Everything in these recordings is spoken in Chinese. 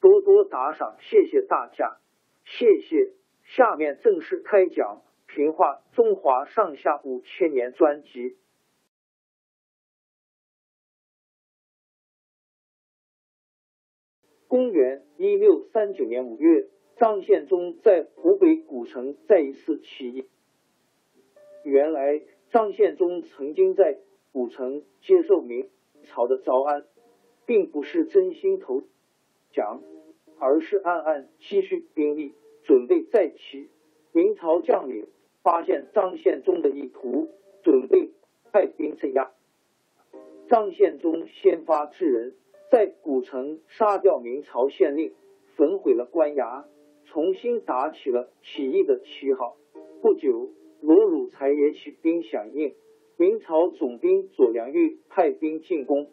多多打赏，谢谢大家，谢谢。下面正式开讲《评话中华上下五千年》专辑。公元一六三九年五月，张献忠在湖北古城再一次起义。原来，张献忠曾经在古城接受明朝的招安。并不是真心投讲，而是暗暗积蓄兵力，准备再起。明朝将领发现张献忠的意图，准备派兵镇压。张献忠先发制人，在古城杀掉明朝县令，焚毁了官衙，重新打起了起义的旗号。不久，罗汝才也起兵响应。明朝总兵左良玉派兵进攻。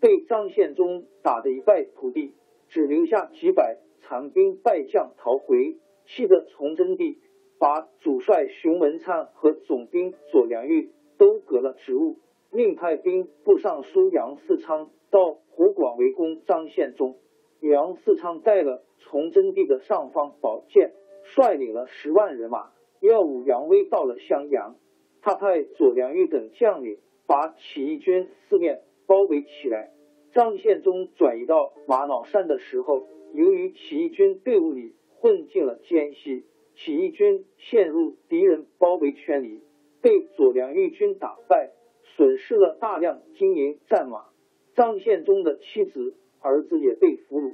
被张献忠打得一败涂地，只留下几百残兵败将逃回，气得崇祯帝把主帅熊文灿和总兵左良玉都革了职务，命派兵部尚书杨嗣昌到湖广围攻张献忠。杨嗣昌带了崇祯帝的尚方宝剑，率领了十万人马，耀武扬威到了襄阳。他派左良玉等将领把起义军四面。包围起来。张献忠转移到玛瑙山的时候，由于起义军队伍里混进了奸细，起义军陷入敌人包围圈里，被左良玉军打败，损失了大量金银战马。张献忠的妻子、儿子也被俘虏。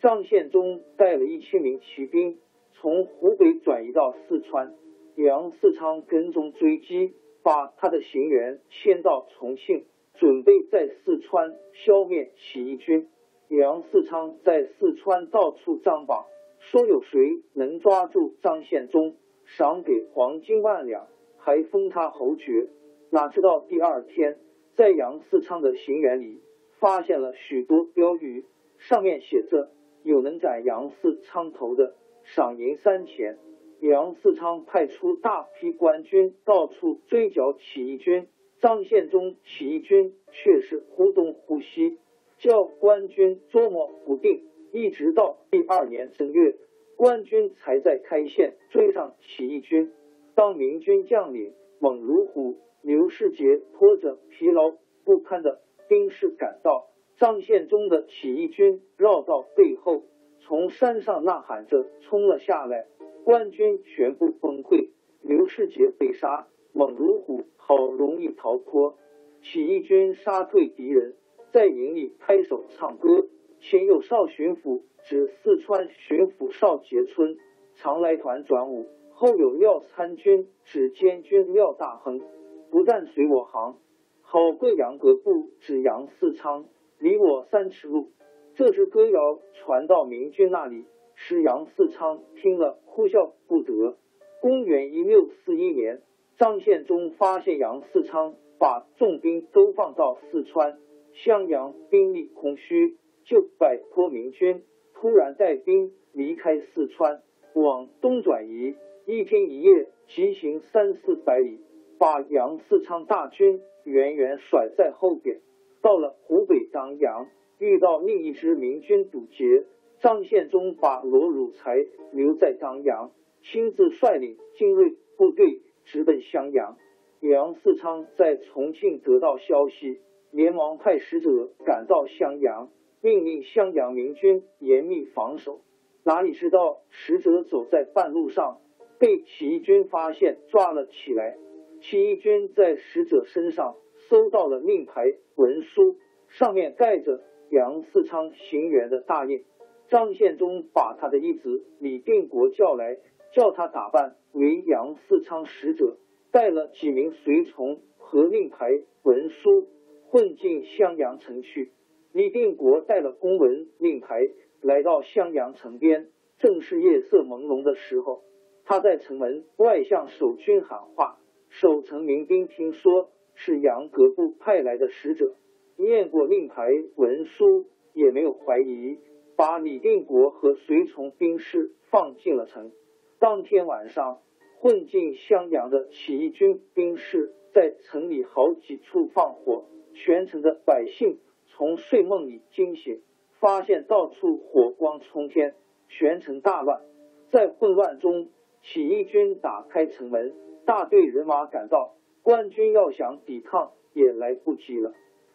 张献忠带了一千名骑兵从湖北转移到四川，杨嗣昌跟踪追击，把他的行员迁到重庆。准备在四川消灭起义军。杨嗣昌在四川到处张榜，说有谁能抓住张献忠，赏给黄金万两，还封他侯爵。哪知道第二天，在杨嗣昌的行辕里发现了许多标语，上面写着：“有能斩杨嗣昌头的，赏银三千。”杨嗣昌派出大批官军到处追剿起义军。张献忠起义军却是忽东忽西，叫官军捉摸不定，一直到第二年正月，官军才在开县追上起义军。当明军将领猛如虎刘世杰拖着疲劳不堪的兵士赶到，张献忠的起义军绕到背后，从山上呐喊着冲了下来，官军全部崩溃，刘世杰被杀。猛如虎好容易逃脱，起义军杀退敌人，在营里拍手唱歌。前有少巡抚指四川巡抚邵杰村常来团转武，后有廖参军指监军廖大亨不但随我行，好贵杨格部指杨嗣昌离我三尺路。这支歌谣传到明军那里，使杨嗣昌听了哭笑不得。公元一六四一年。张献忠发现杨嗣昌把重兵都放到四川襄阳，兵力空虚，就摆脱明军，突然带兵离开四川，往东转移，一天一夜急行三四百里，把杨嗣昌大军远远甩在后边。到了湖北当阳，遇到另一支明军堵截，张献忠把罗汝才留在当阳，亲自率领精锐部队直奔襄阳。杨嗣昌在重庆得到消息，连忙派使者赶到襄阳，命令襄阳明军严密防守。哪里知道使者走在半路上，被起义军发现，抓了起来。起义军在使者身上搜到了令牌文书，上面盖着杨嗣昌行辕的大印。张献忠把他的义子李定国叫来，叫他打扮为杨嗣昌使者。带了几名随从和令牌文书混进襄阳城去。李定国带了公文令牌来到襄阳城边，正是夜色朦胧的时候。他在城门外向守军喊话，守城民兵听说是杨格部派来的使者，念过令牌文书，也没有怀疑，把李定国和随从兵士放进了城。当天晚上。混进襄阳的起义军兵士在城里好几处放火，全城的百姓从睡梦里惊醒，发现到处火光冲天，全城大乱。在混乱中，起义军打开城门，大队人马赶到，官军要想抵抗也来不及了。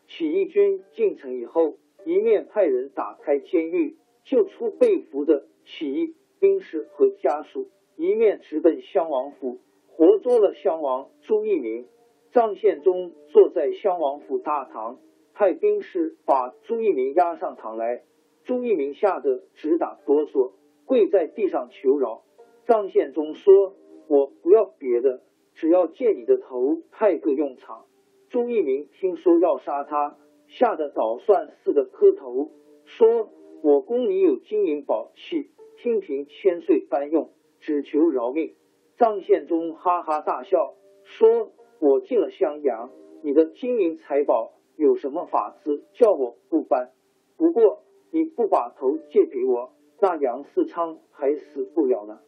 起义军进城以后，一面派人打开监狱，救出被俘的起义兵士和家属。一面直奔襄王府，活捉了襄王朱一鸣。张献忠坐在襄王府大堂，派兵士把朱一鸣押上堂来。朱一鸣吓得直打哆嗦，跪在地上求饶。张献忠说：“我不要别的，只要借你的头，派个用场。”朱一鸣听说要杀他，吓得倒算似的磕头，说：“我宫里有金银宝器，听凭千岁颁用。”只求饶命！张献忠哈哈大笑，说：“我进了襄阳，你的金银财宝有什么法子叫我不搬？不过你不把头借给我，那杨嗣昌还死不了呢。”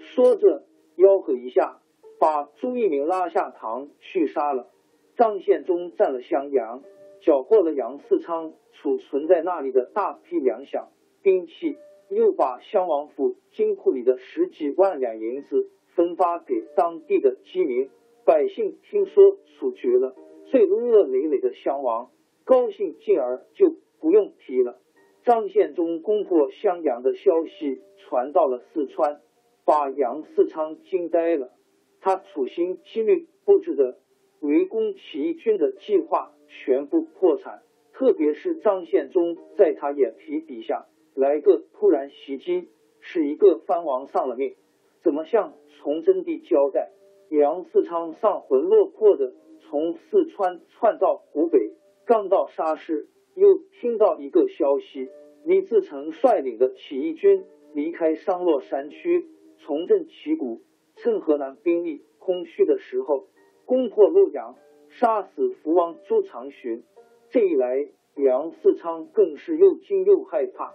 说着，吆喝一下，把朱一鸣拉下堂去杀了。张献忠占了襄阳，缴获了杨嗣昌储存在那里的大批粮饷、兵器。又把襄王府金库里的十几万两银子分发给当地的饥民百姓，听说处决了罪恶累累的襄王，高兴，进而就不用提了。张献忠攻破襄阳的消息传到了四川，把杨嗣昌惊呆了。他处心积虑布置的围攻起义军的计划全部破产，特别是张献忠在他眼皮底下。来个突然袭击，使一个藩王丧了命，怎么向崇祯帝交代？杨嗣昌丧魂落魄的从四川窜到湖北，刚到沙市，又听到一个消息：李自成率领的起义军离开商洛山区，重振旗鼓，趁河南兵力空虚的时候，攻破洛阳，杀死福王朱常洵。这一来，杨嗣昌更是又惊又害怕。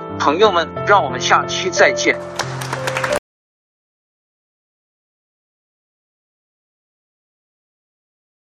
朋友们，让我们下期再见。